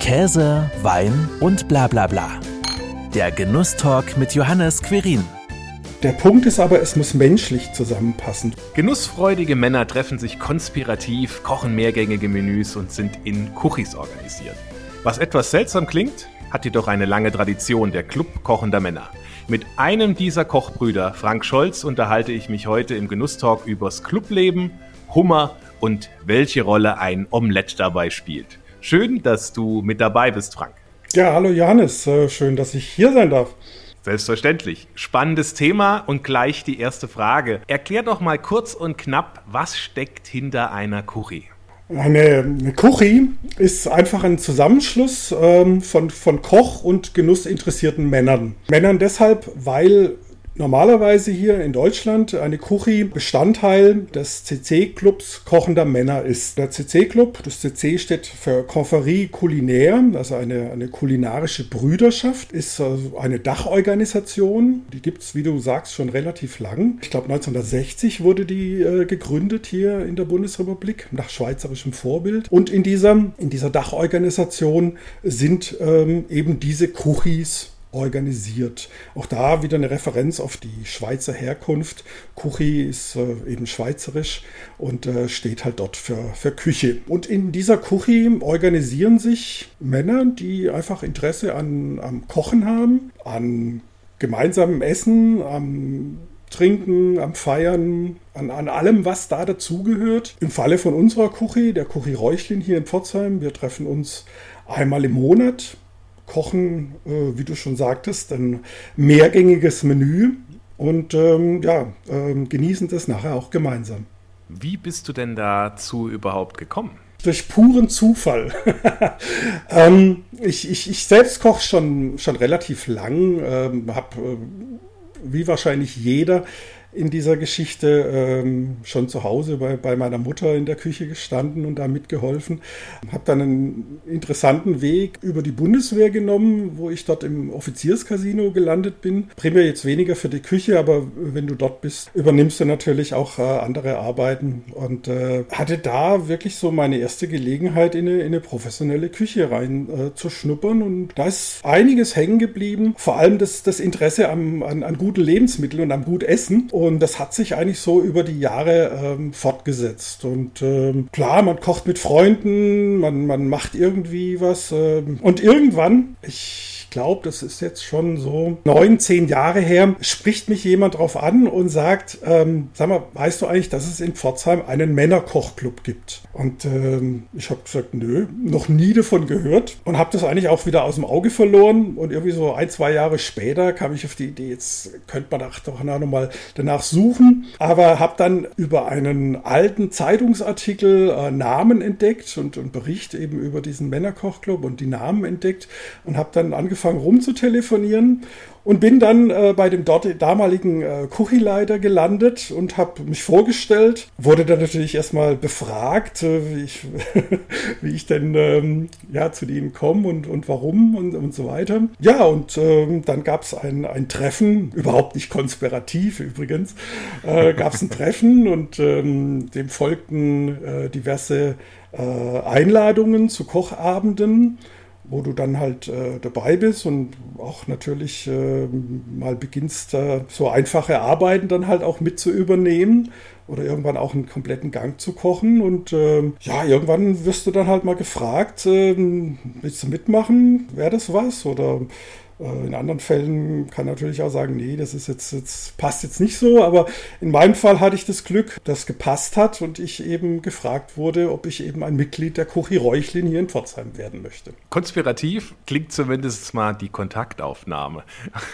Käse, Wein und bla bla bla. Der Genusstalk mit Johannes Querin. Der Punkt ist aber, es muss menschlich zusammenpassen. Genussfreudige Männer treffen sich konspirativ, kochen mehrgängige Menüs und sind in Kuchis organisiert. Was etwas seltsam klingt, hat jedoch eine lange Tradition der Club kochender Männer. Mit einem dieser Kochbrüder, Frank Scholz, unterhalte ich mich heute im Genusstalk übers Clubleben, Hummer und welche Rolle ein Omelett dabei spielt. Schön, dass du mit dabei bist, Frank. Ja, hallo Johannes, äh, schön, dass ich hier sein darf. Selbstverständlich. Spannendes Thema und gleich die erste Frage. Erklär doch mal kurz und knapp, was steckt hinter einer Curry? Eine, eine Kuchi ist einfach ein Zusammenschluss ähm, von, von Koch- und genussinteressierten Männern. Männern deshalb, weil normalerweise hier in Deutschland eine Kuchi Bestandteil des CC-Clubs kochender Männer ist. Der CC-Club, das CC steht für Conferie Culinaire, also eine, eine kulinarische Brüderschaft, ist also eine Dachorganisation. Die gibt es, wie du sagst, schon relativ lang. Ich glaube, 1960 wurde die äh, gegründet hier in der Bundesrepublik, nach schweizerischem Vorbild. Und in dieser, in dieser Dachorganisation sind ähm, eben diese Kuchis organisiert. Auch da wieder eine Referenz auf die Schweizer Herkunft. Kuchi ist äh, eben schweizerisch und äh, steht halt dort für, für Küche. Und in dieser Kuchi organisieren sich Männer, die einfach Interesse an, am Kochen haben, an gemeinsamem Essen, am Trinken, am Feiern, an, an allem, was da dazugehört. Im Falle von unserer Kuchi, der Kuchi Räuchlin hier in Pforzheim, wir treffen uns einmal im Monat kochen, äh, wie du schon sagtest, ein mehrgängiges Menü und ähm, ja, äh, genießen das nachher auch gemeinsam. Wie bist du denn dazu überhaupt gekommen? Durch puren Zufall. ähm, ich, ich, ich, selbst koche schon, schon relativ lang, ähm, habe äh, wie wahrscheinlich jeder in dieser Geschichte ähm, schon zu Hause bei, bei meiner Mutter in der Küche gestanden und da mitgeholfen. Habe dann einen interessanten Weg über die Bundeswehr genommen, wo ich dort im Offizierscasino gelandet bin. Primär jetzt weniger für die Küche, aber wenn du dort bist, übernimmst du natürlich auch äh, andere Arbeiten und äh, hatte da wirklich so meine erste Gelegenheit, in eine, in eine professionelle Küche rein äh, und da ist einiges hängen geblieben, vor allem das, das Interesse am, an, an guten Lebensmitteln und am gut Essen. Das hat sich eigentlich so über die Jahre ähm, fortgesetzt. Und ähm, klar, man kocht mit Freunden, man, man macht irgendwie was. Ähm, und irgendwann, ich glaube, das ist jetzt schon so neun, zehn Jahre her, spricht mich jemand drauf an und sagt, ähm, sag mal, weißt du eigentlich, dass es in Pforzheim einen Männerkochclub gibt? Und ähm, ich habe gesagt, nö, noch nie davon gehört und habe das eigentlich auch wieder aus dem Auge verloren. Und irgendwie so ein, zwei Jahre später kam ich auf die Idee, jetzt könnte man doch nochmal danach suchen. Aber habe dann über einen alten Zeitungsartikel äh, Namen entdeckt und, und Bericht eben über diesen Männerkochclub und die Namen entdeckt und habe dann angefangen, angefangen rumzutelefonieren und bin dann äh, bei dem dort damaligen äh, Kuchileiter gelandet und habe mich vorgestellt. Wurde dann natürlich erstmal befragt, äh, wie, ich, wie ich denn ähm, ja, zu denen komme und, und warum und, und so weiter. Ja, und ähm, dann gab es ein, ein Treffen, überhaupt nicht konspirativ übrigens, äh, gab es ein Treffen und ähm, dem folgten äh, diverse äh, Einladungen zu Kochabenden wo du dann halt äh, dabei bist und auch natürlich äh, mal beginnst, äh, so einfache Arbeiten dann halt auch mit zu übernehmen oder irgendwann auch einen kompletten Gang zu kochen. Und ähm, ja, irgendwann wirst du dann halt mal gefragt, ähm, willst du mitmachen? Wäre das was? Oder in anderen Fällen kann natürlich auch sagen, nee, das ist jetzt, jetzt passt jetzt nicht so, aber in meinem Fall hatte ich das Glück, dass gepasst hat und ich eben gefragt wurde, ob ich eben ein Mitglied der Kochi Räuchlin hier in Pforzheim werden möchte. Konspirativ klingt zumindest mal die Kontaktaufnahme.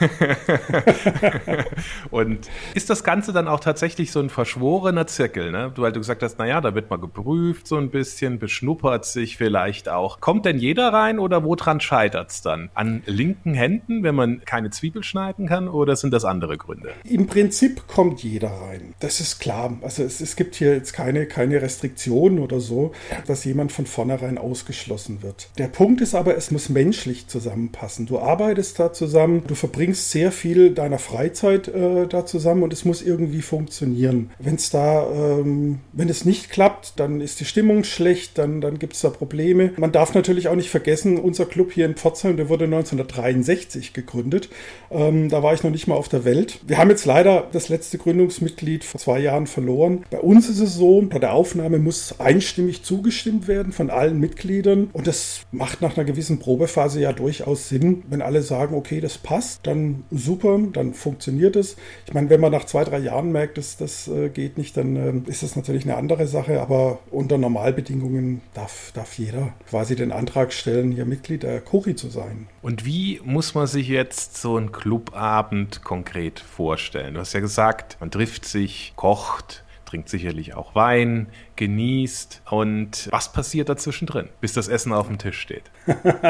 und ist das Ganze dann auch tatsächlich so ein verschworener Zirkel, ne? Du, weil du gesagt hast, naja, da wird mal geprüft so ein bisschen, beschnuppert sich vielleicht auch. Kommt denn jeder rein oder woran scheitert es dann? An linken Händen? Händen, wenn man keine Zwiebel schneiden kann oder sind das andere Gründe? Im Prinzip kommt jeder rein. Das ist klar. Also es, es gibt hier jetzt keine, keine Restriktionen oder so, dass jemand von vornherein ausgeschlossen wird. Der Punkt ist aber, es muss menschlich zusammenpassen. Du arbeitest da zusammen, du verbringst sehr viel deiner Freizeit äh, da zusammen und es muss irgendwie funktionieren. Wenn es da, ähm, wenn es nicht klappt, dann ist die Stimmung schlecht, dann, dann gibt es da Probleme. Man darf natürlich auch nicht vergessen, unser Club hier in Pforzheim, der wurde 1963 gegründet. Ähm, da war ich noch nicht mal auf der Welt. Wir haben jetzt leider das letzte Gründungsmitglied vor zwei Jahren verloren. Bei uns ist es so, bei der Aufnahme muss einstimmig zugestimmt werden von allen Mitgliedern und das macht nach einer gewissen Probephase ja durchaus Sinn, wenn alle sagen, okay, das passt, dann super, dann funktioniert es. Ich meine, wenn man nach zwei, drei Jahren merkt, dass das äh, geht nicht, dann äh, ist das natürlich eine andere Sache, aber unter Normalbedingungen darf, darf jeder quasi den Antrag stellen, hier Mitglied der Kuri zu sein. Und wie muss man sich jetzt so einen Clubabend konkret vorstellen? Du hast ja gesagt, man trifft sich, kocht, trinkt sicherlich auch Wein, genießt und was passiert dazwischen drin, bis das Essen auf dem Tisch steht?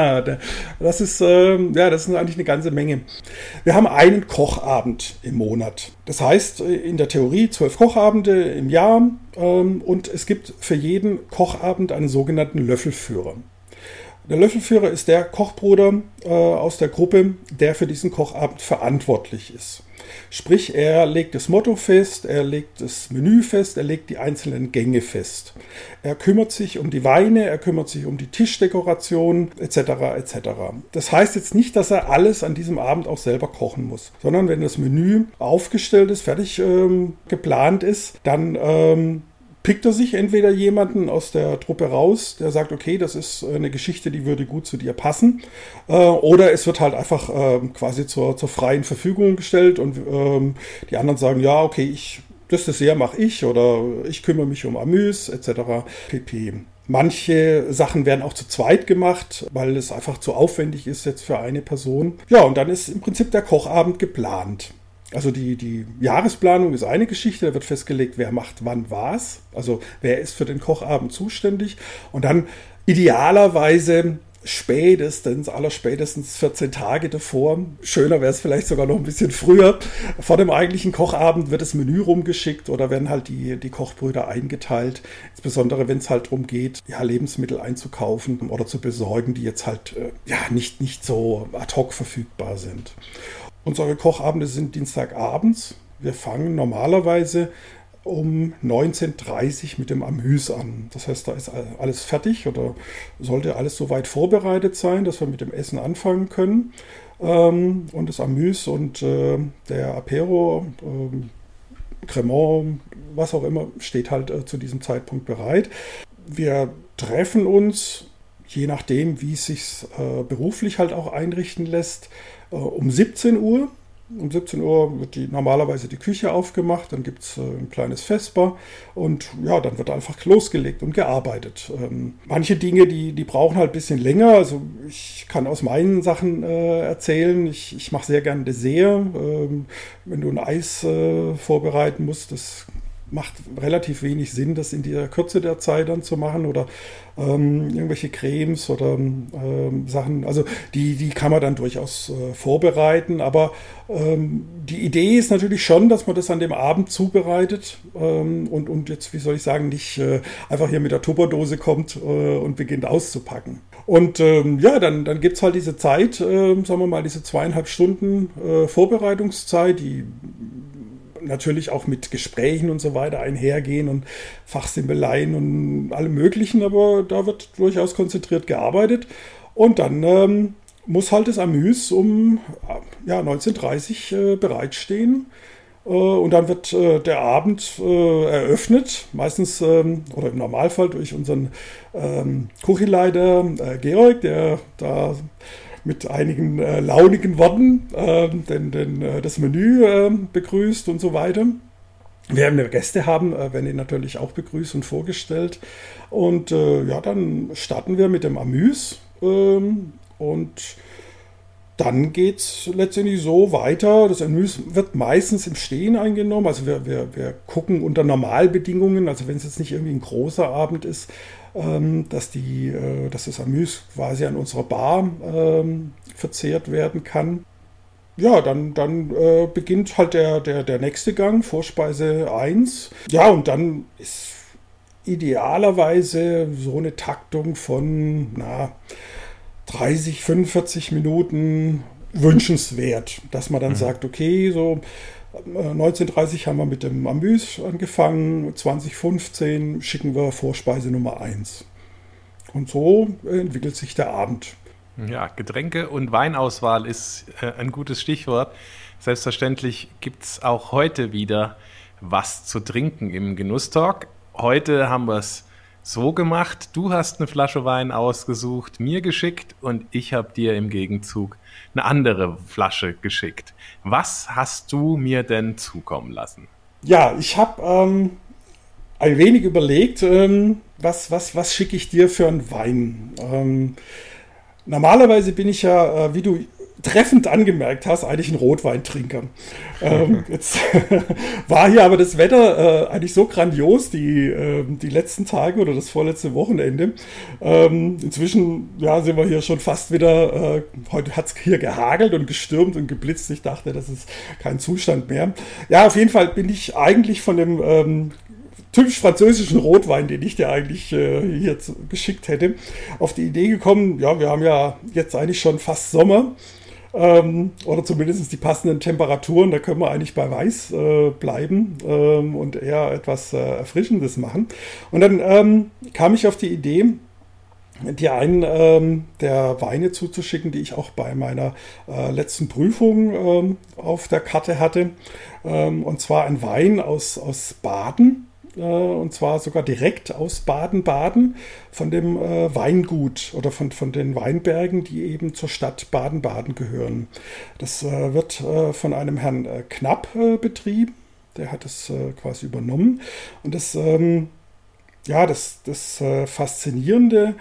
das ist äh, ja, das ist eigentlich eine ganze Menge. Wir haben einen Kochabend im Monat. Das heißt in der Theorie zwölf Kochabende im Jahr ähm, und es gibt für jeden Kochabend einen sogenannten Löffelführer. Der Löffelführer ist der Kochbruder äh, aus der Gruppe, der für diesen Kochabend verantwortlich ist. Sprich, er legt das Motto fest, er legt das Menü fest, er legt die einzelnen Gänge fest. Er kümmert sich um die Weine, er kümmert sich um die Tischdekoration etc. etc. Das heißt jetzt nicht, dass er alles an diesem Abend auch selber kochen muss, sondern wenn das Menü aufgestellt ist, fertig ähm, geplant ist, dann ähm, pickt er sich entweder jemanden aus der Truppe raus, der sagt, okay, das ist eine Geschichte, die würde gut zu dir passen, äh, oder es wird halt einfach äh, quasi zur, zur freien Verfügung gestellt und ähm, die anderen sagen, ja, okay, ich, das Dessert mache ich oder ich kümmere mich um Amüs etc. pp. Manche Sachen werden auch zu zweit gemacht, weil es einfach zu aufwendig ist jetzt für eine Person. Ja, und dann ist im Prinzip der Kochabend geplant. Also die, die Jahresplanung ist eine Geschichte, da wird festgelegt, wer macht wann was. Also wer ist für den Kochabend zuständig. Und dann idealerweise spätestens, allerspätestens 14 Tage davor, schöner wäre es vielleicht sogar noch ein bisschen früher, vor dem eigentlichen Kochabend wird das Menü rumgeschickt oder werden halt die, die Kochbrüder eingeteilt. Insbesondere wenn es halt darum geht, ja, Lebensmittel einzukaufen oder zu besorgen, die jetzt halt äh, ja, nicht, nicht so ad hoc verfügbar sind. Unsere Kochabende sind Dienstagabends. Wir fangen normalerweise um 19.30 Uhr mit dem Amüs an. Das heißt, da ist alles fertig oder sollte alles so weit vorbereitet sein, dass wir mit dem Essen anfangen können. Ähm, und das Amüs und äh, der Apero, äh, Cremant, was auch immer, steht halt äh, zu diesem Zeitpunkt bereit. Wir treffen uns, je nachdem, wie es sich äh, beruflich halt auch einrichten lässt, äh, um 17 Uhr. Um 17 Uhr wird die, normalerweise die Küche aufgemacht, dann gibt es äh, ein kleines Vesper und ja, dann wird einfach losgelegt und gearbeitet. Ähm, manche Dinge, die, die brauchen halt ein bisschen länger. Also ich kann aus meinen Sachen äh, erzählen. Ich, ich mache sehr gern Dessert. Ähm, wenn du ein Eis äh, vorbereiten musst, das macht relativ wenig Sinn, das in der Kürze der Zeit dann zu machen oder ähm, irgendwelche Cremes oder ähm, Sachen. Also die, die kann man dann durchaus äh, vorbereiten, aber ähm, die Idee ist natürlich schon, dass man das an dem Abend zubereitet ähm, und, und jetzt, wie soll ich sagen, nicht äh, einfach hier mit der Tupperdose kommt äh, und beginnt auszupacken. Und ähm, ja, dann, dann gibt es halt diese Zeit, äh, sagen wir mal, diese zweieinhalb Stunden äh, Vorbereitungszeit, die natürlich auch mit Gesprächen und so weiter einhergehen und Fachsimpeleien und allem Möglichen, aber da wird durchaus konzentriert gearbeitet. Und dann ähm, muss halt das Amüs um ja, 1930 äh, bereitstehen. Äh, und dann wird äh, der Abend äh, eröffnet, meistens ähm, oder im Normalfall durch unseren ähm, Kuchenleiter äh, Georg, der da mit einigen äh, launigen Worten äh, den, den, äh, das Menü äh, begrüßt und so weiter. Wir haben Gäste haben, äh, werden ihn natürlich auch begrüßt und vorgestellt. Und äh, ja, dann starten wir mit dem Amüs. Ähm, und dann geht es letztendlich so weiter. Das Amüs wird meistens im Stehen eingenommen. Also wir, wir, wir gucken unter Normalbedingungen, also wenn es jetzt nicht irgendwie ein großer Abend ist, ähm, dass, die, äh, dass das Amüs quasi an unserer Bar ähm, verzehrt werden kann. Ja, dann, dann äh, beginnt halt der, der, der nächste Gang, Vorspeise 1. Ja, und dann ist idealerweise so eine Taktung von na, 30, 45 Minuten wünschenswert, dass man dann mhm. sagt, okay, so 1930 äh, haben wir mit dem Amüs angefangen, 2015 schicken wir Vorspeise Nummer 1. Und so entwickelt sich der Abend. Ja, Getränke und Weinauswahl ist äh, ein gutes Stichwort. Selbstverständlich gibt es auch heute wieder was zu trinken im Genusstalk. Heute haben wir es so gemacht, du hast eine Flasche Wein ausgesucht, mir geschickt und ich habe dir im Gegenzug eine andere Flasche geschickt. Was hast du mir denn zukommen lassen? Ja, ich habe ähm, ein wenig überlegt, ähm, was, was, was schicke ich dir für einen Wein? Ähm, normalerweise bin ich ja, äh, wie du treffend angemerkt hast, eigentlich ein Rotweintrinker. Ähm, jetzt war hier aber das Wetter äh, eigentlich so grandios, die, äh, die letzten Tage oder das vorletzte Wochenende. Ähm, inzwischen ja, sind wir hier schon fast wieder, äh, heute hat es hier gehagelt und gestürmt und geblitzt. Ich dachte, das ist kein Zustand mehr. Ja, auf jeden Fall bin ich eigentlich von dem ähm, typisch französischen Rotwein, den ich dir eigentlich äh, hier geschickt hätte, auf die Idee gekommen, ja, wir haben ja jetzt eigentlich schon fast Sommer ähm, oder zumindest die passenden Temperaturen. Da können wir eigentlich bei Weiß äh, bleiben ähm, und eher etwas äh, Erfrischendes machen. Und dann ähm, kam ich auf die Idee, dir einen ähm, der Weine zuzuschicken, die ich auch bei meiner äh, letzten Prüfung ähm, auf der Karte hatte. Ähm, und zwar ein Wein aus, aus Baden. Äh, und zwar sogar direkt aus Baden-Baden von dem äh, Weingut oder von, von den Weinbergen, die eben zur Stadt Baden-Baden gehören. Das äh, wird von einem Herrn Knapp betrieben. Der hat es quasi übernommen. Und das, ähm, ja, das, das Faszinierende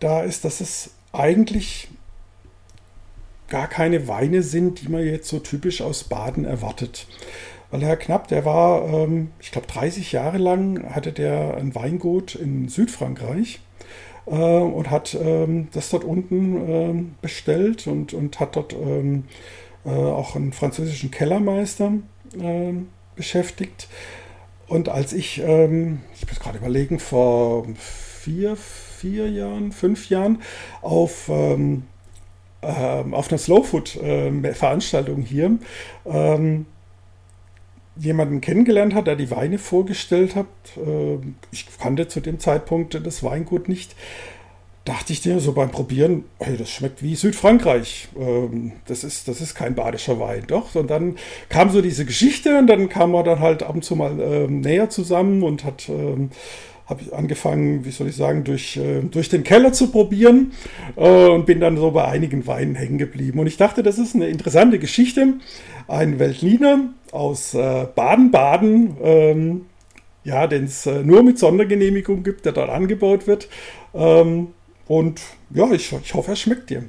da ist, dass es eigentlich gar keine Weine sind, die man jetzt so typisch aus Baden erwartet. Weil Herr Knapp, der war, ähm, ich glaube, 30 Jahre lang hatte der ein Weingut in Südfrankreich äh, und hat ähm, das dort unten ähm, bestellt und, und hat dort ähm, äh, auch einen französischen Kellermeister ähm, beschäftigt. Und als ich, ähm, ich muss gerade überlegen, vor vier, vier Jahren, fünf Jahren auf ähm, auf einer Slowfood-Veranstaltung hier ähm, jemanden kennengelernt hat, der die Weine vorgestellt hat. Äh, ich kannte zu dem Zeitpunkt das Weingut nicht. Dachte ich dir so beim Probieren, hey, das schmeckt wie Südfrankreich. Ähm, das ist, das ist kein badischer Wein, doch. Und dann kam so diese Geschichte und dann kam man dann halt ab und zu mal ähm, näher zusammen und hat ähm, habe ich angefangen, wie soll ich sagen, durch, äh, durch den Keller zu probieren äh, und bin dann so bei einigen Weinen hängen geblieben. Und ich dachte, das ist eine interessante Geschichte. Ein Weltliner, aus äh, Baden-Baden, ähm, ja, den es äh, nur mit Sondergenehmigung gibt, der dort angebaut wird. Ähm, und ja, ich, ich hoffe, er schmeckt dir.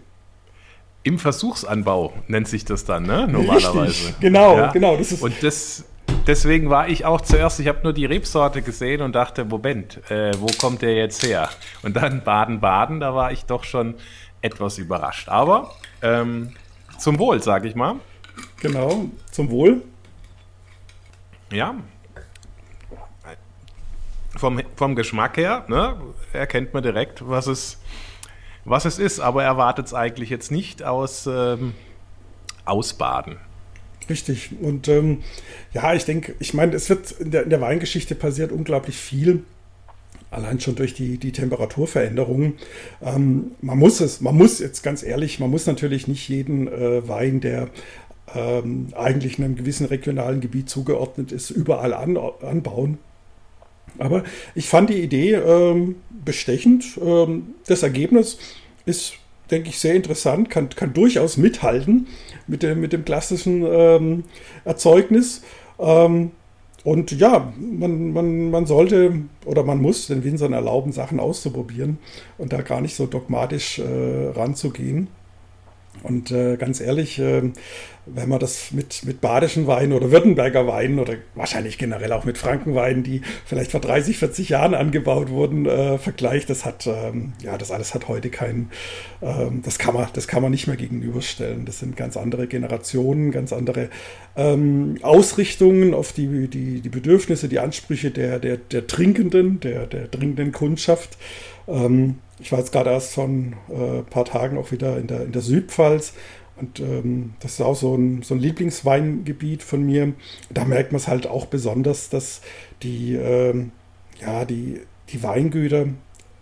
Im Versuchsanbau nennt sich das dann, ne? Normalerweise. Richtig, genau, ja. genau. Das ist und das, deswegen war ich auch zuerst, ich habe nur die Rebsorte gesehen und dachte, Moment, äh, wo kommt der jetzt her? Und dann Baden-Baden, da war ich doch schon etwas überrascht. Aber ähm, zum Wohl, sage ich mal. Genau, zum Wohl. Ja. Vom, vom Geschmack her ne, erkennt man direkt, was es, was es ist, aber erwartet es eigentlich jetzt nicht aus ähm, Ausbaden. Richtig. Und ähm, ja, ich denke, ich meine, es wird in der, in der Weingeschichte passiert unglaublich viel allein schon durch die, die Temperaturveränderungen. Ähm, man muss es, man muss jetzt ganz ehrlich, man muss natürlich nicht jeden äh, Wein, der ähm, eigentlich einem gewissen regionalen Gebiet zugeordnet ist, überall an, anbauen. Aber ich fand die Idee ähm, bestechend. Ähm, das Ergebnis ist, denke ich, sehr interessant, kann, kann durchaus mithalten mit dem, mit dem klassischen ähm, Erzeugnis. Ähm, und ja, man, man, man sollte oder man muss den Winzern erlauben, Sachen auszuprobieren und da gar nicht so dogmatisch äh, ranzugehen. Und äh, ganz ehrlich, äh, wenn man das mit, mit badischen Weinen oder Württemberger Weinen oder wahrscheinlich generell auch mit Frankenweinen, die vielleicht vor 30, 40 Jahren angebaut wurden, äh, vergleicht, das hat, ähm, ja, das alles hat heute keinen, ähm, das kann man, das kann man nicht mehr gegenüberstellen. Das sind ganz andere Generationen, ganz andere ähm, Ausrichtungen auf die, die, die Bedürfnisse, die Ansprüche der, der, der Trinkenden, der, der trinkenden Kundschaft. Ähm, ich war jetzt gerade erst vor ein äh, paar Tagen auch wieder in der, in der Südpfalz und ähm, das ist auch so ein, so ein Lieblingsweingebiet von mir. Da merkt man es halt auch besonders, dass die, ähm, ja, die, die Weingüter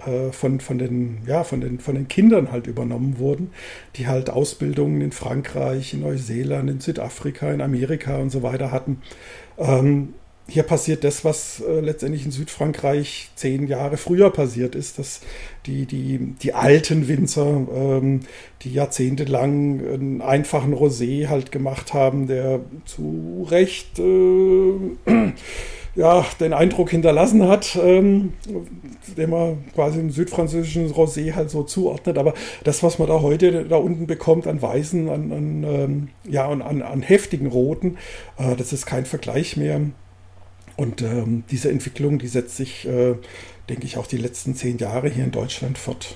äh, von, von, den, ja, von, den, von den Kindern halt übernommen wurden, die halt Ausbildungen in Frankreich, in Neuseeland, in Südafrika, in Amerika und so weiter hatten. Ähm, hier passiert das, was äh, letztendlich in Südfrankreich zehn Jahre früher passiert ist, dass die, die, die alten Winzer, ähm, die jahrzehntelang einen einfachen Rosé halt gemacht haben, der zu Recht äh, ja, den Eindruck hinterlassen hat, ähm, den man quasi im südfranzösischen Rosé halt so zuordnet. Aber das, was man da heute da unten bekommt an weißen, an, an ähm, ja, an, an heftigen Roten, äh, das ist kein Vergleich mehr und ähm, diese Entwicklung, die setzt sich, äh, denke ich, auch die letzten zehn Jahre hier in Deutschland fort.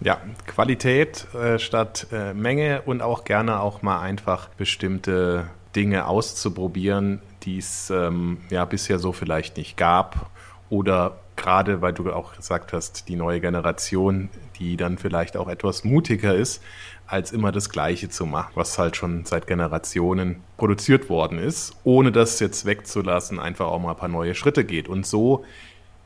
Ja, Qualität äh, statt äh, Menge und auch gerne auch mal einfach bestimmte Dinge auszuprobieren, die es ähm, ja bisher so vielleicht nicht gab. Oder gerade, weil du auch gesagt hast, die neue Generation, die dann vielleicht auch etwas mutiger ist, als immer das Gleiche zu machen, was halt schon seit Generationen produziert worden ist, ohne das jetzt wegzulassen, einfach auch mal ein paar neue Schritte geht. Und so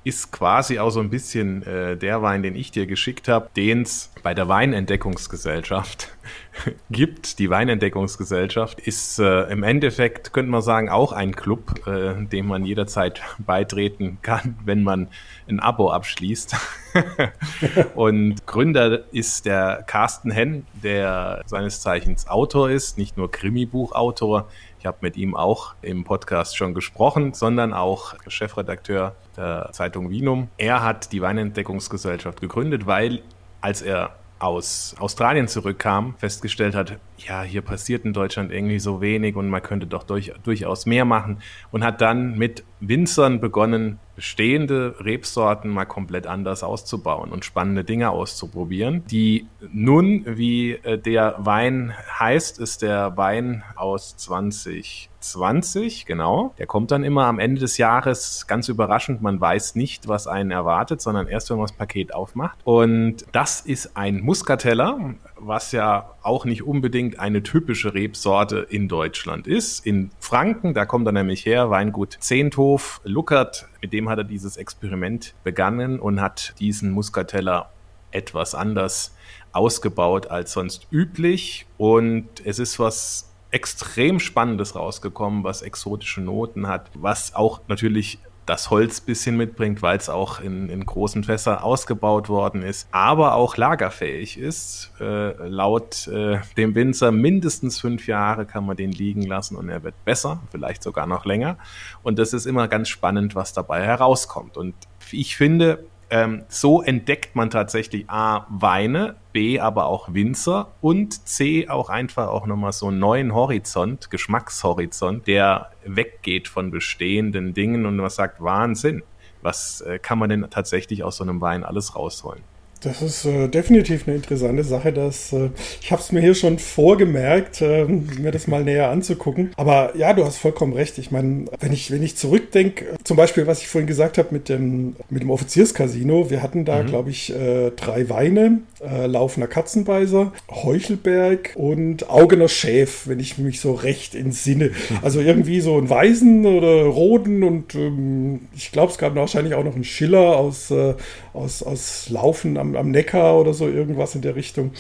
ist quasi auch so ein bisschen äh, der Wein, den ich dir geschickt habe, den es bei der Weinentdeckungsgesellschaft gibt. Die Weinentdeckungsgesellschaft ist äh, im Endeffekt, könnte man sagen, auch ein Club, äh, dem man jederzeit beitreten kann, wenn man ein Abo abschließt. und Gründer ist der Carsten Henn, der seines Zeichens Autor ist, nicht nur Krimi-Buchautor. Ich habe mit ihm auch im Podcast schon gesprochen, sondern auch Chefredakteur der Zeitung Vinum. Er hat die Weinentdeckungsgesellschaft gegründet, weil als er aus Australien zurückkam, festgestellt hat, ja, hier passiert in Deutschland irgendwie so wenig und man könnte doch durch, durchaus mehr machen und hat dann mit Winzern begonnen, bestehende Rebsorten mal komplett anders auszubauen und spannende Dinge auszuprobieren. Die nun, wie äh, der Wein heißt, ist der Wein aus 2020, genau. Der kommt dann immer am Ende des Jahres ganz überraschend. Man weiß nicht, was einen erwartet, sondern erst, wenn man das Paket aufmacht. Und das ist ein Muscateller, was ja auch nicht unbedingt eine typische Rebsorte in Deutschland ist. In Franken, da kommt er nämlich her, Weingut Zehnthof, Luckert, mit dem hat er dieses Experiment begannen und hat diesen Muscateller etwas anders ausgebaut als sonst üblich. Und es ist was extrem Spannendes rausgekommen, was exotische Noten hat, was auch natürlich das Holz bisschen mitbringt, weil es auch in, in großen Fässern ausgebaut worden ist, aber auch lagerfähig ist. Äh, laut äh, dem Winzer mindestens fünf Jahre kann man den liegen lassen und er wird besser, vielleicht sogar noch länger. Und das ist immer ganz spannend, was dabei herauskommt. Und ich finde, ähm, so entdeckt man tatsächlich A, Weine, B, aber auch Winzer und C, auch einfach auch nochmal so einen neuen Horizont, Geschmackshorizont, der weggeht von bestehenden Dingen und man sagt, Wahnsinn, was äh, kann man denn tatsächlich aus so einem Wein alles rausholen? Das ist äh, definitiv eine interessante Sache. Dass, äh, ich habe es mir hier schon vorgemerkt, äh, mir das mal näher anzugucken. Aber ja, du hast vollkommen recht. Ich meine, wenn ich, wenn ich zurückdenke, zum Beispiel, was ich vorhin gesagt habe mit dem, mit dem Offizierscasino, wir hatten da, mhm. glaube ich, äh, drei Weine, äh, Laufender Katzenbeißer, Heuchelberg und Augener Schäf, wenn ich mich so recht entsinne. Also irgendwie so ein Weißen oder Roten und ähm, ich glaube, es gab wahrscheinlich auch noch einen Schiller aus, äh, aus, aus Laufen am, am Neckar oder so, irgendwas in der Richtung.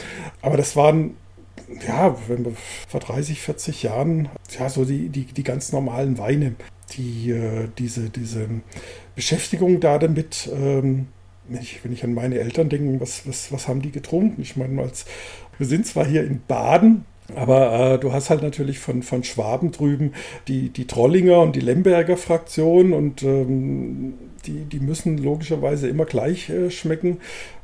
Aber das waren ja, wenn wir vor 30, 40 Jahren, ja, so die, die, die ganz normalen Weine, die, äh, diese, diese Beschäftigung da damit, ähm, wenn, ich, wenn ich an meine Eltern denke, was, was, was haben die getrunken? Ich meine, als, wir sind zwar hier in Baden, aber äh, du hast halt natürlich von, von Schwaben drüben die, die Trollinger und die Lemberger Fraktion und ähm, die, die müssen logischerweise immer gleich äh, schmecken,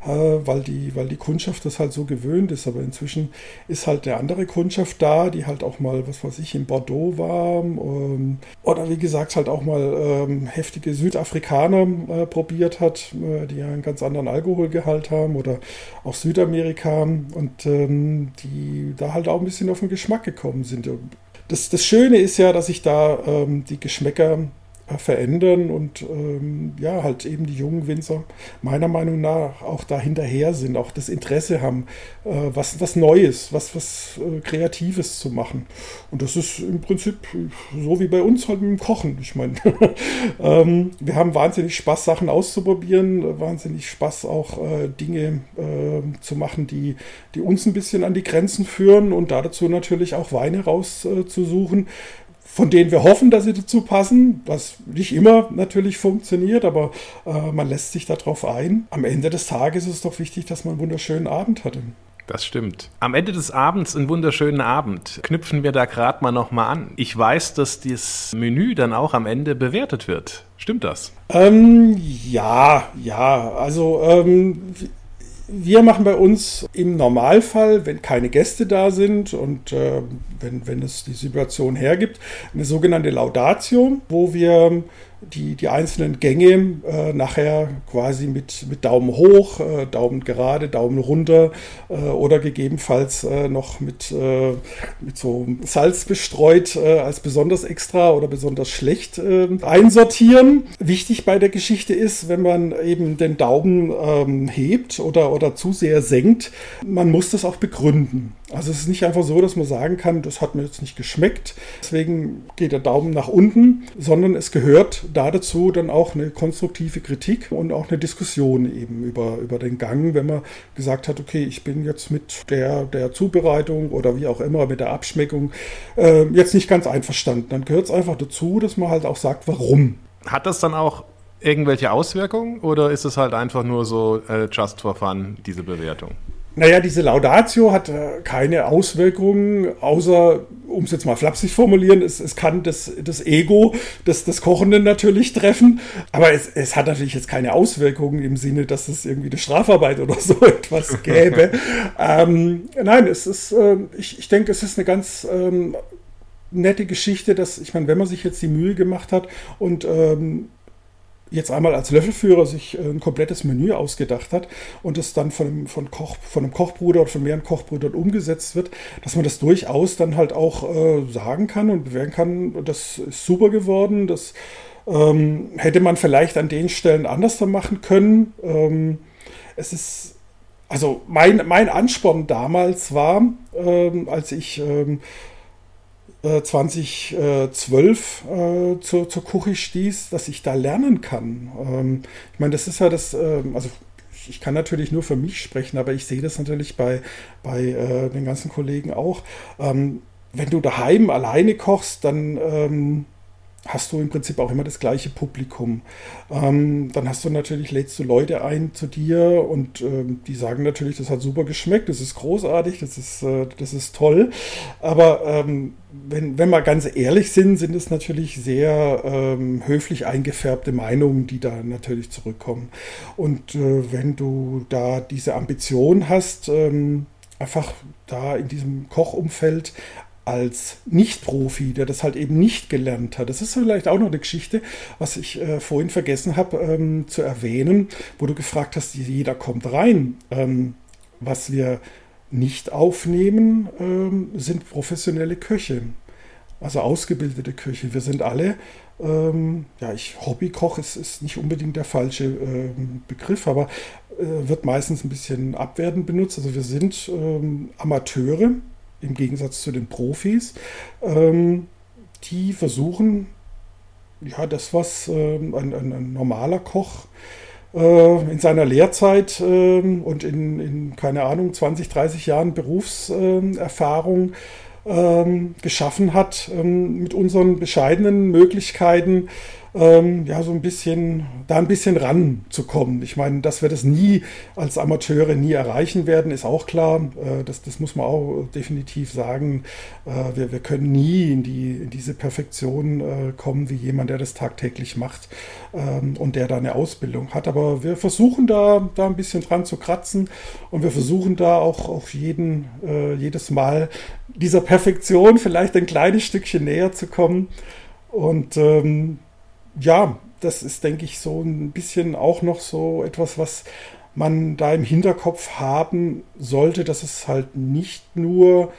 äh, weil, die, weil die Kundschaft das halt so gewöhnt ist. Aber inzwischen ist halt eine andere Kundschaft da, die halt auch mal, was weiß ich, in Bordeaux war ähm, oder wie gesagt halt auch mal ähm, heftige Südafrikaner äh, probiert hat, äh, die einen ganz anderen Alkoholgehalt haben oder auch Südamerika und ähm, die da halt auch ein bisschen auf den Geschmack gekommen sind. Das, das Schöne ist ja, dass sich da ähm, die Geschmäcker verändern und ähm, ja, halt eben die jungen Winzer meiner Meinung nach auch da hinterher sind, auch das Interesse haben, äh, was, was Neues, was, was äh, Kreatives zu machen. Und das ist im Prinzip so wie bei uns halt mit dem Kochen. Ich meine, ähm, wir haben wahnsinnig Spaß, Sachen auszuprobieren, wahnsinnig Spaß, auch äh, Dinge äh, zu machen, die, die uns ein bisschen an die Grenzen führen und dazu natürlich auch Weine rauszusuchen, von denen wir hoffen, dass sie dazu passen, was nicht immer natürlich funktioniert, aber äh, man lässt sich darauf ein. Am Ende des Tages ist es doch wichtig, dass man einen wunderschönen Abend hatte. Das stimmt. Am Ende des Abends, einen wunderschönen Abend, knüpfen wir da gerade mal nochmal an. Ich weiß, dass das Menü dann auch am Ende bewertet wird. Stimmt das? Ähm, ja, ja. Also ähm, wir machen bei uns im Normalfall, wenn keine Gäste da sind und äh, wenn, wenn es die Situation hergibt, eine sogenannte Laudatio, wo wir die, die einzelnen Gänge äh, nachher quasi mit, mit Daumen hoch, äh, Daumen gerade, Daumen runter äh, oder gegebenenfalls äh, noch mit, äh, mit so Salz bestreut äh, als besonders extra oder besonders schlecht einsortieren. Wichtig bei der Geschichte ist, wenn man eben den Daumen ähm, hebt oder, oder zu sehr senkt, man muss das auch begründen. Also es ist nicht einfach so, dass man sagen kann, das hat mir jetzt nicht geschmeckt, deswegen geht der Daumen nach unten, sondern es gehört da dazu dann auch eine konstruktive Kritik und auch eine Diskussion eben über, über den Gang, wenn man gesagt hat, okay, ich bin jetzt mit der, der Zubereitung oder wie auch immer, mit der Abschmeckung äh, jetzt nicht ganz einverstanden. Dann gehört es einfach dazu, dass man halt auch sagt, warum. Hat das dann auch irgendwelche Auswirkungen oder ist es halt einfach nur so äh, just for fun, diese Bewertung? Naja, diese Laudatio hat äh, keine Auswirkungen, außer, um es jetzt mal flapsig formulieren, es, es kann das, das Ego des, des Kochenden natürlich treffen, aber es, es hat natürlich jetzt keine Auswirkungen im Sinne, dass es irgendwie eine Strafarbeit oder so etwas gäbe. ähm, nein, es ist, äh, ich, ich denke, es ist eine ganz ähm, nette Geschichte, dass, ich meine, wenn man sich jetzt die Mühe gemacht hat und ähm, jetzt einmal als Löffelführer sich äh, ein komplettes Menü ausgedacht hat und es dann von einem, von Koch, von einem Kochbruder oder von mehreren Kochbrüdern umgesetzt wird, dass man das durchaus dann halt auch äh, sagen kann und bewerten kann, das ist super geworden, das ähm, hätte man vielleicht an den Stellen anders machen können. Ähm, es ist, also mein, mein Ansporn damals war, ähm, als ich ähm, 2012 äh, äh, zur, zur Küche stieß, dass ich da lernen kann. Ähm, ich meine, das ist ja das, äh, also ich kann natürlich nur für mich sprechen, aber ich sehe das natürlich bei, bei äh, den ganzen Kollegen auch. Ähm, wenn du daheim alleine kochst, dann ähm, hast du im Prinzip auch immer das gleiche Publikum. Ähm, dann hast du natürlich, lädst du Leute ein zu dir und ähm, die sagen natürlich, das hat super geschmeckt, das ist großartig, das ist, äh, das ist toll. Aber ähm, wenn, wenn wir ganz ehrlich sind, sind es natürlich sehr ähm, höflich eingefärbte Meinungen, die da natürlich zurückkommen. Und äh, wenn du da diese Ambition hast, ähm, einfach da in diesem Kochumfeld als Nicht-Profi, der das halt eben nicht gelernt hat. Das ist vielleicht auch noch eine Geschichte, was ich äh, vorhin vergessen habe ähm, zu erwähnen, wo du gefragt hast, jeder kommt rein. Ähm, was wir nicht aufnehmen, ähm, sind professionelle Köche, also ausgebildete Köche. Wir sind alle, ähm, ja, ich Hobbykoch ist, ist nicht unbedingt der falsche äh, Begriff, aber äh, wird meistens ein bisschen abwertend benutzt. Also wir sind ähm, Amateure, im Gegensatz zu den Profis, ähm, die versuchen, ja, das, was ähm, ein, ein, ein, normaler Koch äh, in seiner Lehrzeit äh, und in, in, keine Ahnung, 20, 30 Jahren Berufserfahrung ähm, geschaffen hat, ähm, mit unseren bescheidenen Möglichkeiten ähm, ja, so ein bisschen, da ein bisschen ranzukommen. Ich meine, dass wir das nie als Amateure nie erreichen werden, ist auch klar. Äh, das, das muss man auch definitiv sagen. Äh, wir, wir können nie in, die, in diese Perfektion äh, kommen, wie jemand, der das tagtäglich macht ähm, und der da eine Ausbildung hat. Aber wir versuchen da, da ein bisschen dran zu kratzen und wir versuchen da auch auf jeden, äh, jedes Mal dieser Perfektion vielleicht ein kleines Stückchen näher zu kommen. Und ähm, ja, das ist, denke ich, so ein bisschen auch noch so etwas, was man da im Hinterkopf haben sollte, dass es halt nicht nur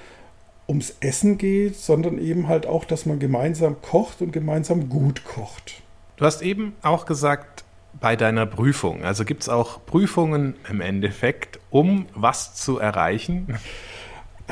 ums Essen geht, sondern eben halt auch, dass man gemeinsam kocht und gemeinsam gut kocht. Du hast eben auch gesagt, bei deiner Prüfung, also gibt es auch Prüfungen im Endeffekt, um was zu erreichen?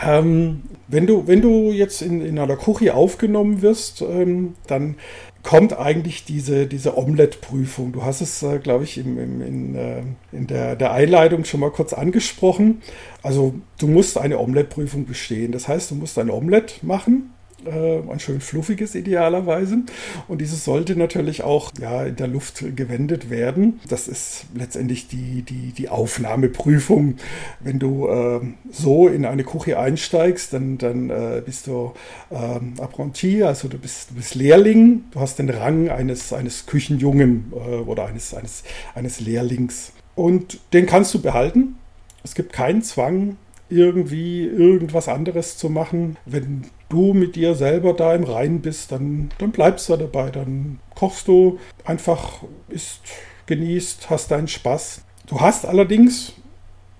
Ähm, wenn, du, wenn du jetzt in, in einer Küche aufgenommen wirst, ähm, dann kommt eigentlich diese, diese Omelette-Prüfung. Du hast es, äh, glaube ich, im, im, in, äh, in der, der Einleitung schon mal kurz angesprochen. Also du musst eine Omelette-Prüfung bestehen. Das heißt, du musst ein Omelette machen äh, ein schön fluffiges idealerweise. Und dieses sollte natürlich auch ja, in der Luft gewendet werden. Das ist letztendlich die, die, die Aufnahmeprüfung. Wenn du äh, so in eine Küche einsteigst, dann, dann äh, bist du äh, Apprenti, also du bist, du bist Lehrling. Du hast den Rang eines, eines Küchenjungen äh, oder eines, eines, eines Lehrlings. Und den kannst du behalten. Es gibt keinen Zwang, irgendwie irgendwas anderes zu machen. Wenn du mit dir selber da im Reinen bist, dann, dann bleibst du dabei. Dann kochst du einfach, isst, genießt, hast deinen Spaß. Du hast allerdings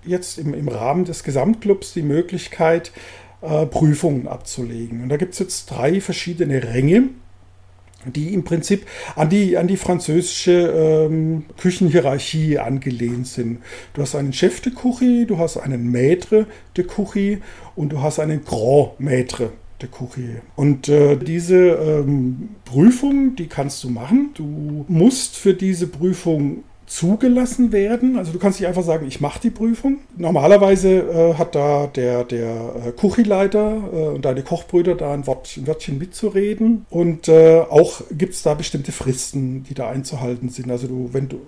jetzt im, im Rahmen des Gesamtclubs die Möglichkeit, äh, Prüfungen abzulegen. Und da gibt es jetzt drei verschiedene Ränge die im Prinzip an die, an die französische ähm, Küchenhierarchie angelehnt sind. Du hast einen Chef de Curie, du hast einen Maître de Curie und du hast einen Grand Maître de Curie. Und äh, diese ähm, Prüfung, die kannst du machen. Du musst für diese Prüfung zugelassen werden. Also du kannst nicht einfach sagen, ich mache die Prüfung. Normalerweise äh, hat da der, der äh, Kuchileiter äh, und deine Kochbrüder da ein, Wort, ein Wörtchen mitzureden. Und äh, auch gibt es da bestimmte Fristen, die da einzuhalten sind. Also du, wenn du,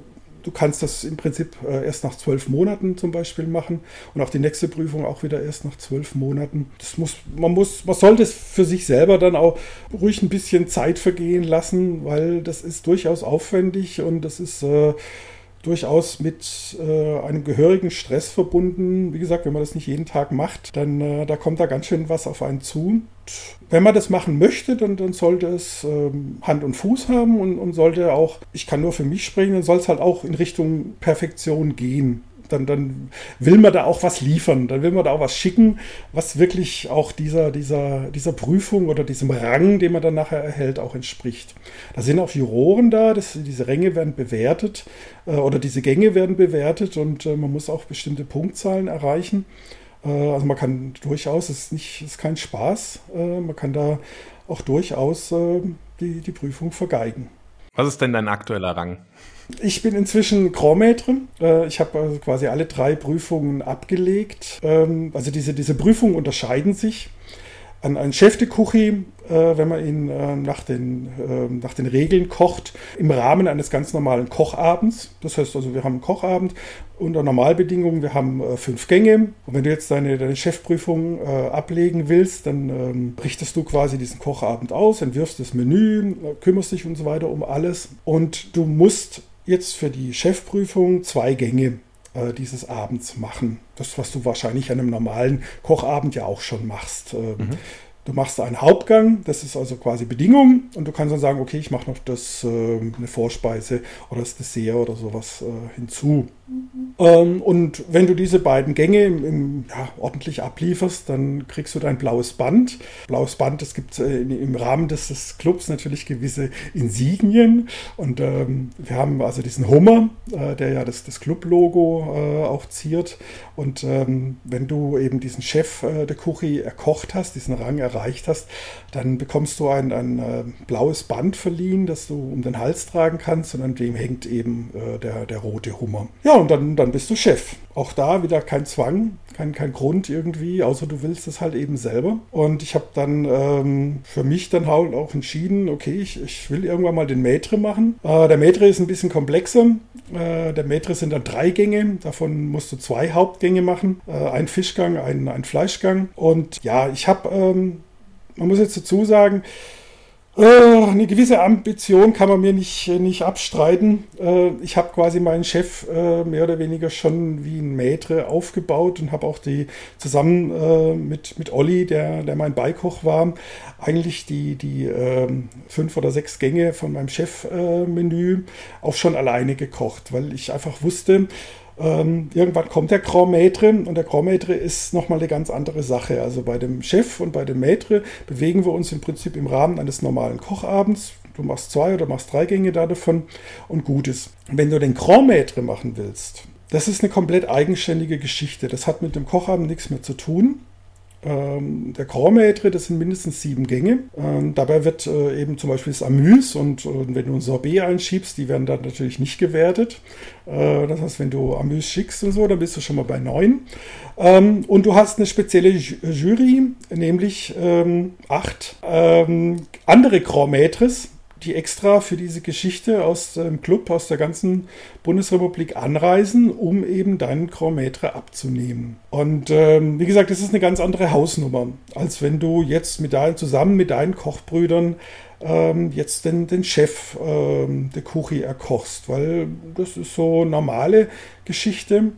du kannst das im Prinzip äh, erst nach zwölf Monaten zum Beispiel machen und auch die nächste Prüfung auch wieder erst nach zwölf Monaten. Das muss, man muss, man sollte es für sich selber dann auch ruhig ein bisschen Zeit vergehen lassen, weil das ist durchaus aufwendig und das ist äh, durchaus mit äh, einem gehörigen Stress verbunden. Wie gesagt, wenn man das nicht jeden Tag macht, dann äh, da kommt da ganz schön was auf einen zu. Wenn man das machen möchte, dann, dann sollte es ähm, Hand und Fuß haben und, und sollte auch, ich kann nur für mich sprechen, dann soll es halt auch in Richtung Perfektion gehen dann, dann will man da auch was liefern, dann will man da auch was schicken, was wirklich auch dieser, dieser, dieser Prüfung oder diesem Rang, den man dann nachher erhält, auch entspricht. Da sind auch Juroren da, das, diese Ränge werden bewertet äh, oder diese Gänge werden bewertet und äh, man muss auch bestimmte Punktzahlen erreichen. Äh, also man kann durchaus, es ist, ist kein Spaß, äh, man kann da auch durchaus äh, die, die Prüfung vergeigen. Was ist denn dein aktueller Rang? Ich bin inzwischen Maître. Äh, ich habe also quasi alle drei Prüfungen abgelegt. Ähm, also diese, diese Prüfungen unterscheiden sich. An einen Chef de Cuchi, äh, wenn man ihn äh, nach, den, nach den Regeln kocht, im Rahmen eines ganz normalen Kochabends. Das heißt also, wir haben einen Kochabend unter Normalbedingungen, wir haben fünf Gänge. Und wenn du jetzt deine, deine Chefprüfung ablegen willst, dann ähm, richtest du quasi diesen Kochabend aus, entwirfst das Menü, kümmerst dich und so weiter um alles. Und du musst jetzt für die Chefprüfung zwei Gänge äh, dieses Abends machen. Das, was du wahrscheinlich an einem normalen Kochabend ja auch schon machst. Ähm, mhm. Du machst einen Hauptgang, das ist also quasi Bedingung, und du kannst dann sagen, okay, ich mache noch das, äh, eine Vorspeise oder das Dessert oder sowas äh, hinzu. Mhm. Ähm, und wenn du diese beiden Gänge im, im, ja, ordentlich ablieferst, dann kriegst du dein blaues Band. Blaues Band, es gibt äh, im Rahmen des, des, Clubs natürlich gewisse Insignien. Und ähm, wir haben also diesen Hummer, äh, der ja das, das Club-Logo äh, auch ziert. Und ähm, wenn du eben diesen Chef äh, der Kuchi erkocht hast, diesen Rang erreicht hast, dann bekommst du ein, ein äh, blaues Band verliehen, das du um den Hals tragen kannst. Und an dem hängt eben äh, der, der rote Hummer. Ja, und dann, dann bist du Chef. Auch da wieder kein Zwang, kein, kein Grund irgendwie, außer du willst es halt eben selber. Und ich habe dann ähm, für mich dann halt auch entschieden, okay, ich, ich will irgendwann mal den Maitre machen. Äh, der Maitre ist ein bisschen komplexer. Äh, der Maitre sind dann drei Gänge, davon musst du zwei Hauptgänge machen, äh, ein Fischgang, ein, ein Fleischgang. Und ja, ich habe, ähm, man muss jetzt dazu sagen, eine gewisse Ambition kann man mir nicht, nicht abstreiten. Äh, ich habe quasi meinen Chef äh, mehr oder weniger schon wie ein Maitre aufgebaut und habe auch die zusammen mit, mit Olli, der, der mein Beikoch war, eigentlich die, die ähm, fünf oder sechs Gänge von meinem Chefmenü auch schon alleine gekocht, weil ich einfach wusste, ähm, irgendwann kommt der Grand Maître und der Grand Maître ist nochmal eine ganz andere Sache. Also bei dem Chef und bei dem Maître bewegen wir uns im Prinzip im Rahmen eines normalen Kochabends. Du machst zwei oder machst drei Gänge da davon und gut ist. Wenn du den Grand Maître machen willst, das ist eine komplett eigenständige Geschichte. Das hat mit dem Kochabend nichts mehr zu tun. Ähm, der Kormaitre, das sind mindestens sieben Gänge. Ähm, dabei wird äh, eben zum Beispiel das Amüs und, und, wenn du ein Sorbet einschiebst, die werden dann natürlich nicht gewertet. Äh, das heißt, wenn du Amüs schickst und so, dann bist du schon mal bei neun. Ähm, und du hast eine spezielle Jury, nämlich ähm, acht ähm, andere Maîtres, die extra für diese Geschichte aus dem Club, aus der ganzen Bundesrepublik anreisen, um eben deinen Maître abzunehmen. Und ähm, wie gesagt, das ist eine ganz andere Hausnummer, als wenn du jetzt mit deinen, zusammen mit deinen Kochbrüdern ähm, jetzt den, den Chef ähm, der Kuchi erkochst, weil das ist so normale Geschichte.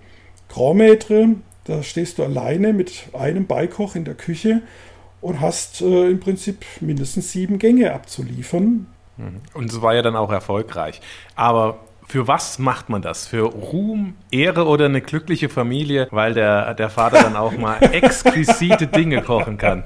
Maître, da stehst du alleine mit einem Beikoch in der Küche und hast äh, im Prinzip mindestens sieben Gänge abzuliefern. Und es war ja dann auch erfolgreich. Aber für was macht man das? Für Ruhm, Ehre oder eine glückliche Familie, weil der, der Vater dann auch mal exquisite Dinge kochen kann?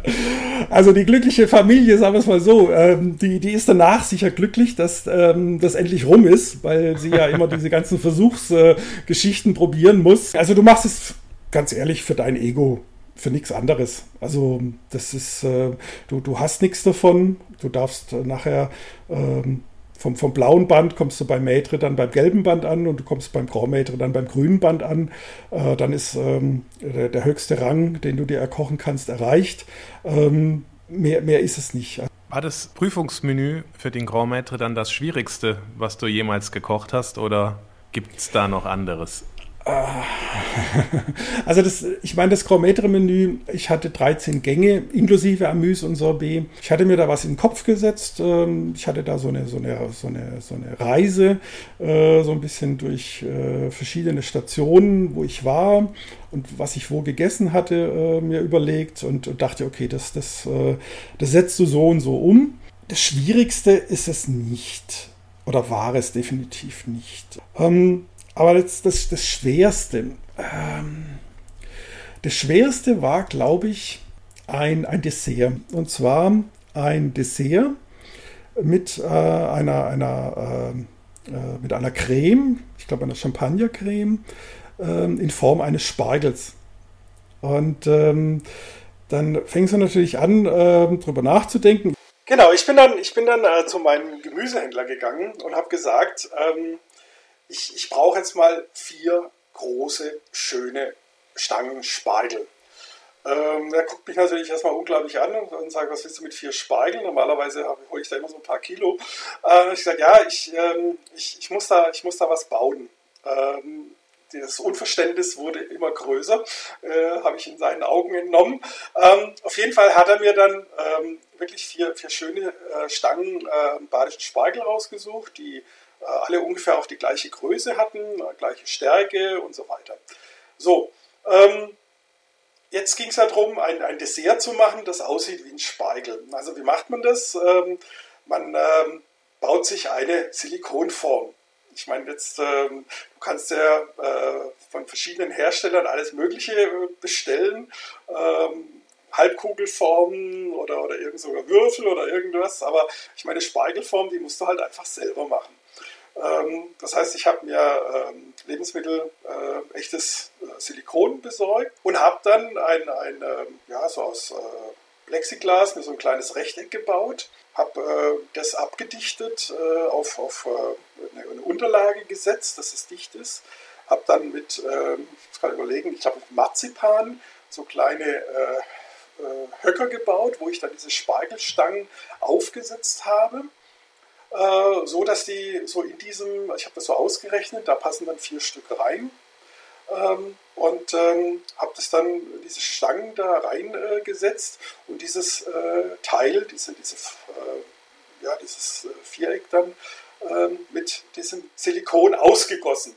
Also die glückliche Familie, sagen wir es mal so, ähm, die, die ist danach sicher glücklich, dass ähm, das endlich rum ist, weil sie ja immer diese ganzen Versuchsgeschichten äh, probieren muss. Also du machst es ganz ehrlich für dein Ego für nichts anderes. Also das ist, äh, du, du hast nichts davon. Du darfst äh, nachher ähm, vom, vom blauen Band kommst du beim Maitre dann beim gelben Band an und du kommst beim Grand Maitre dann beim grünen Band an. Äh, dann ist ähm, der, der, höchste Rang, den du dir erkochen kannst, erreicht. Ähm, mehr, mehr ist es nicht. War das Prüfungsmenü für den Grand Maitre dann das Schwierigste, was du jemals gekocht hast oder gibt es da noch anderes? Ah. Also das, ich meine, das Grand-Maître-Menü, ich hatte 13 Gänge, inklusive Amüs und Sorbet. Ich hatte mir da was in den Kopf gesetzt. Ähm, ich hatte da so eine, so eine, so eine, so eine Reise, äh, so ein bisschen durch äh, verschiedene Stationen, wo ich war und was ich wo gegessen hatte, äh, mir überlegt und, dachte, okay, das, das, das setzt du so und so um. Das Schwierigste ist es nicht. Oder war es definitiv nicht. Ähm, aber das, das, das Schwerste, ähm, das Schwerste war, glaube ich, ein, ein Dessert. Und zwar ein Dessert mit äh, einer, einer, äh, äh, mit einer Creme, ich glaube einer Champagnercreme, äh, in Form eines Spargels. Und ähm, dann fängst du natürlich an, äh, drüber nachzudenken. Genau, ich bin dann, ich bin dann äh, zu meinem Gemüsehändler gegangen und habe gesagt, ähm, ich, ich brauche jetzt mal vier große, schöne Stangen Spargel. Ähm, der guckt mich natürlich erstmal unglaublich an und, und sagt, was willst du mit vier Spargel? Normalerweise hole ich da immer so ein paar Kilo. Äh, ich sage, ja, ich, ähm, ich, ich, muss da, ich muss da was bauen. Ähm, das Unverständnis wurde immer größer, äh, habe ich in seinen Augen entnommen. Ähm, auf jeden Fall hat er mir dann ähm, wirklich vier, vier schöne äh, Stangen äh, badischen Spargel rausgesucht, die alle ungefähr auch die gleiche Größe hatten, äh, gleiche Stärke und so weiter. So, ähm, jetzt ging es darum, ein, ein Dessert zu machen, das aussieht wie ein Spargel. Also wie macht man das? Ähm, man ähm, baut sich eine Silikonform. Ich meine, jetzt ähm, du kannst ja äh, von verschiedenen Herstellern alles Mögliche äh, bestellen. Ähm, Halbkugelformen oder, oder irgend sogar Würfel oder irgendwas. Aber ich meine, Speigelform, die musst du halt einfach selber machen. Ähm, das heißt, ich habe mir ähm, Lebensmittel, äh, echtes äh, Silikon besorgt und habe dann ein, ein ähm, ja, so aus äh, Plexiglas mir so ein kleines Rechteck gebaut, habe das abgedichtet, auf, auf eine, Unterlage gesetzt, dass es dicht ist, habe dann mit, ich kann überlegen, ich glaube mit Marzipan so kleine äh, äh, Höcker gebaut, wo ich dann diese Spargelstangen aufgesetzt habe. Äh, so dass die so in diesem, ich habe das so ausgerechnet, da passen dann vier Stück rein. Ähm, und ähm, habe das dann, diese Stangen da reingesetzt äh, und dieses äh, Teil, diese, diese, äh, ja, dieses äh, Viereck dann ähm, mit diesem Silikon ausgegossen.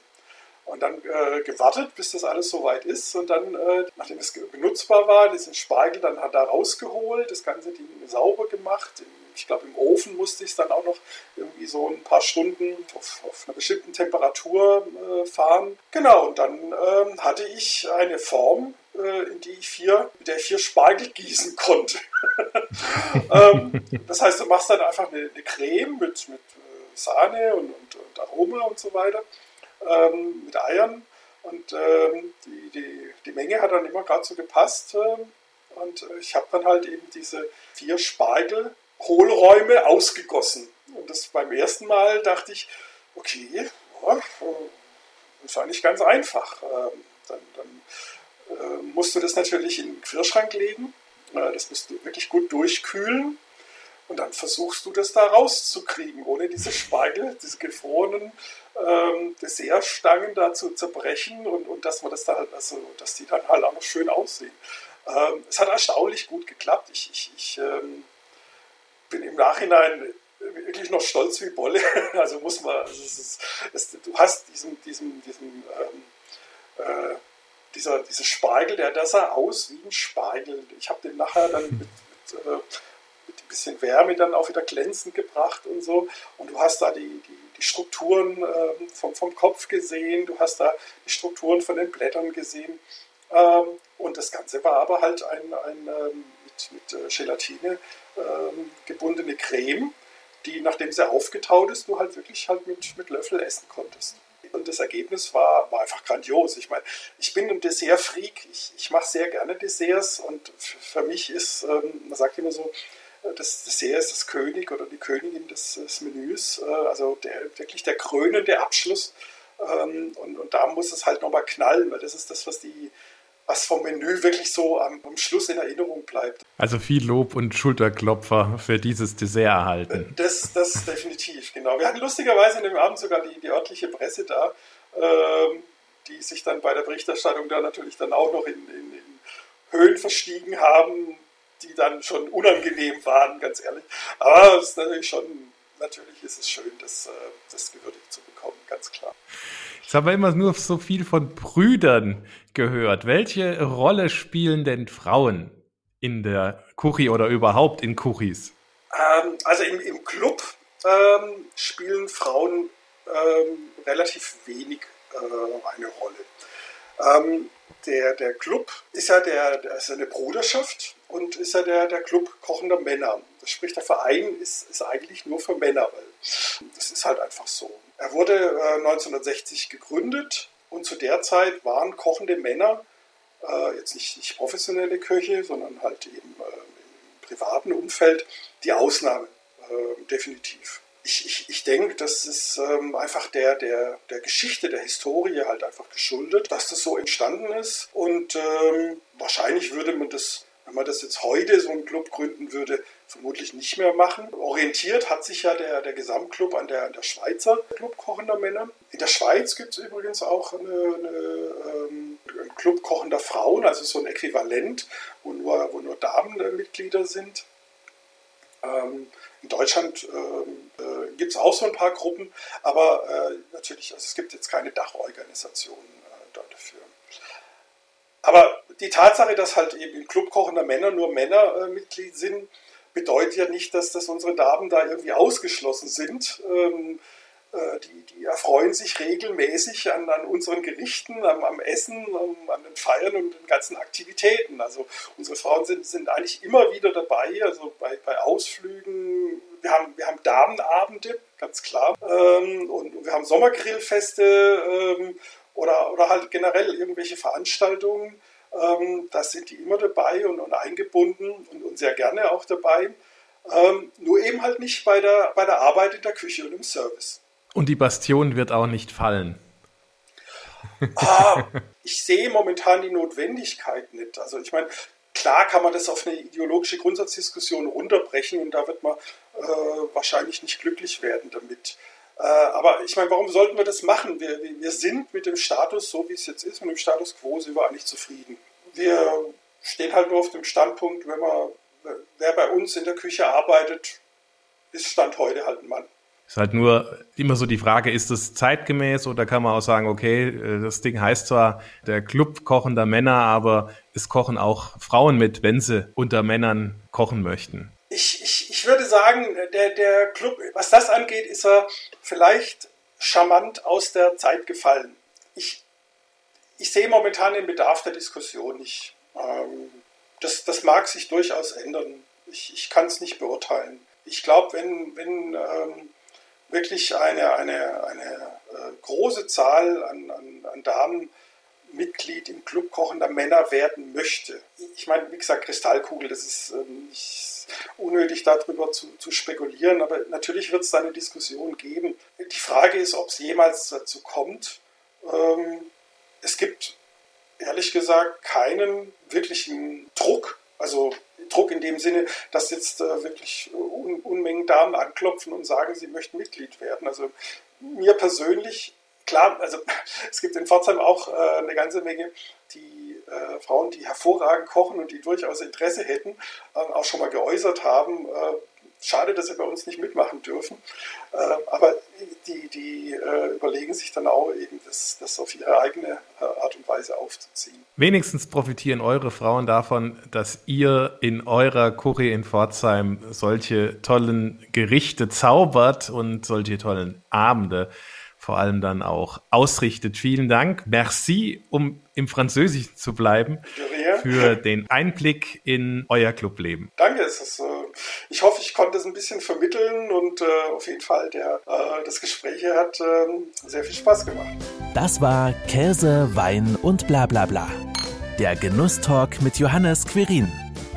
Und dann äh, gewartet, bis das alles soweit ist. Und dann, äh, nachdem es benutzbar war, diesen Spargel dann hat er rausgeholt, das ganze Ding sauber gemacht. Ich glaube, im Ofen musste ich es dann auch noch irgendwie so ein paar Stunden auf, auf einer bestimmten Temperatur äh, fahren. Genau, und dann ähm, hatte ich eine Form, äh, in die ich vier, mit der ich vier Spargel gießen konnte. ähm, das heißt, du machst dann einfach eine, eine Creme mit, mit äh, Sahne und, und, und Aroma und so weiter ähm, mit Eiern. Und ähm, die, die, die Menge hat dann immer gerade so gepasst. Ähm, und äh, ich habe dann halt eben diese vier Spargel-Hohlräume ausgegossen. Und das beim ersten Mal dachte ich, okay, ja, eigentlich ganz einfach. Ähm, dann, dann äh, musst du das natürlich in den Quirschrank legen. Äh, das musst du wirklich gut durchkühlen. Und dann versuchst du das da rauszukriegen, ohne diese Spargel, diese gefrorenen ähm, Dessertstangen da zu zerbrechen und, und dass man das da, also dass die dann halt auch noch schön aussehen. Ähm, es hat erstaunlich gut geklappt. Ich, ich, ich bin im Nachhinein wirklich noch stolz wie Bolle. Also muss man, also es ist, es, du hast diesen, diesen, diesen ähm, äh, dieser, dieser Spargel, der, der sah aus wie ein Spargel. Ich habe den nachher dann mit, mit, äh, mit ein bisschen Wärme dann auch wieder glänzend gebracht und so. Und du hast da die, die die Strukturen ähm, vom, vom Kopf gesehen, du hast da die Strukturen von den Blättern gesehen. Ähm, und das Ganze war aber halt ein, ein ähm, mit, mit äh, Gelatine gebundene Creme, die, nachdem sie aufgetaut ist, du halt wirklich halt mit, mit Löffel essen konntest. Und das Ergebnis war, war einfach grandios. Ich meine, ich bin ein Dessert-Freak. Ich, ich mache sehr gerne Desserts und für mich ist, ähm, man sagt immer so, das Dessert ist das König oder die Königin des, des Menüs, äh, also der, wirklich der krönende Abschluss. Ähm, und, und da muss es halt nochmal knallen, weil das ist das, was die, was vom Menü wirklich so am, am, Schluss in Erinnerung bleibt. Also viel Lob und Schulterklopfer für dieses Dessert erhalten. Das, das definitiv, genau. Wir hatten lustigerweise in dem Abend sogar die, die örtliche Presse da, ähm, die sich dann bei der Berichterstattung da natürlich dann auch noch in, in, in Höhen verstiegen haben, die dann schon unangenehm waren, ganz ehrlich. Aber es ist natürlich schon, natürlich ist es schön, das, äh, das gewürdigt zu bekommen, ganz klar. Jetzt haben wir immer nur so viel von Brüdern gehört. Welche Rolle spielen denn Frauen in der Kuchi oder überhaupt in Kuchis? Ähm, also im, im Club ähm, spielen Frauen ähm, relativ wenig äh, eine Rolle. Der, der Club ist ja der, ist eine Bruderschaft und ist ja der, der Club kochender Männer. Das sprich, der Verein ist, ist eigentlich nur für Männer, weil das ist halt einfach so. Er wurde äh, 1960 gegründet und zu der Zeit waren kochende Männer, äh, jetzt nicht, nicht professionelle Köche, sondern halt eben äh, im privaten Umfeld, die Ausnahme, äh, definitiv ich, ich, ich denke, das ist ähm, einfach der, der, der Geschichte, der Historie halt einfach geschuldet, dass das so entstanden ist. Und ähm, wahrscheinlich würde man das, wenn man das jetzt heute so einen Club gründen würde, vermutlich nicht mehr machen. Orientiert hat sich ja der, der Gesamtclub an der, an der Schweizer Club kochender Männer. In der Schweiz gibt es übrigens auch eine, eine, ähm, einen Club kochender Frauen, also so ein Äquivalent, wo nur, wo nur Damen äh, Mitglieder sind. Ähm, in Deutschland ähm, äh, gibt es auch so ein paar Gruppen, aber äh, natürlich, also es gibt jetzt keine Dachorganisation äh, dafür. Aber die Tatsache, dass halt eben im Club kochender Männer nur Männer äh, Mitglied sind, bedeutet ja nicht, dass das unsere Damen da irgendwie ausgeschlossen sind. Ähm, äh, die, die, erfreuen sich regelmäßig an, an unseren Gerichten, am, am Essen, am, an den Feiern und den ganzen Aktivitäten. Also unsere Frauen sind, sind eigentlich immer wieder dabei, also bei, bei Ausflügen. Wir haben, wir haben Damenabende, ganz klar. Ähm, und wir haben Sommergrillfeste ähm, oder, oder halt generell irgendwelche Veranstaltungen. Ähm, da sind die immer dabei und, und eingebunden und, und, sehr gerne auch dabei. Ähm, nur eben halt nicht bei der, bei der Arbeit in der Küche und im Service. Und die Bastion wird auch nicht fallen. ah, ich sehe momentan die Notwendigkeit nicht. Also ich meine, klar kann man das auf eine ideologische Grundsatzdiskussion runterbrechen und da wird man äh, wahrscheinlich nicht glücklich werden damit. Äh, aber ich meine, warum sollten wir das machen? Wir, wir sind mit dem Status, so wie es jetzt ist, mit dem Status quo sind wir eigentlich zufrieden. Wir stehen halt nur auf dem Standpunkt, wenn man, wer bei uns in der Küche arbeitet, ist Stand heute halt ein Mann. Ist halt nur immer so die Frage, ist das zeitgemäß oder kann man auch sagen, okay, äh, das Ding heißt zwar der Club kochender Männer, aber es kochen auch Frauen mit, wenn sie unter Männern kochen möchten. Ich, ich, ich würde sagen, der, der Club, was das angeht, ist er vielleicht charmant aus der Zeit gefallen. Ich, ich sehe momentan den Bedarf der Diskussion nicht. Ähm, das, das mag sich durchaus ändern. Ich, ich kann es nicht beurteilen. Ich glaube, wenn, wenn ähm, wirklich eine, eine, eine äh, große Zahl an, an, an Damen Mitglied im Club kochender Männer werden möchte. Ich meine, wie gesagt, Kristallkugel, das ist ähm, unnötig darüber zu, zu spekulieren, aber natürlich wird es da eine Diskussion geben. Die Frage ist, ob es jemals dazu kommt. Ähm, es gibt ehrlich gesagt keinen wirklichen Druck, also Druck in dem Sinne, dass jetzt äh, wirklich Un Unmengen Damen anklopfen und sagen, sie möchten Mitglied werden. Also mir persönlich, klar, also es gibt in Pforzheim auch äh, eine ganze Menge, die äh, Frauen, die hervorragend kochen und die durchaus Interesse hätten, äh, auch schon mal geäußert haben, äh, schade, dass sie bei uns nicht mitmachen dürfen. Äh, aber die, die äh, überlegen sich dann auch eben, das, das auf ihre eigene äh, Art und Weise aufzuziehen. Wenigstens profitieren eure Frauen davon, dass ihr in eurer Curry in Pforzheim solche tollen Gerichte zaubert und solche tollen Abende vor allem dann auch ausrichtet. Vielen Dank. Merci, um im Französischen zu bleiben, für den Einblick in euer Clubleben. Danke. Es ist, äh, ich hoffe, ich konnte es ein bisschen vermitteln und äh, auf jeden Fall der, äh, das Gespräch hat ähm, sehr viel Spaß gemacht. Das war Käse, Wein und bla bla bla. Der Genusstalk mit Johannes Quirin.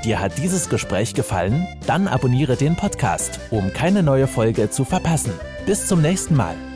Dir hat dieses Gespräch gefallen? Dann abonniere den Podcast, um keine neue Folge zu verpassen. Bis zum nächsten Mal.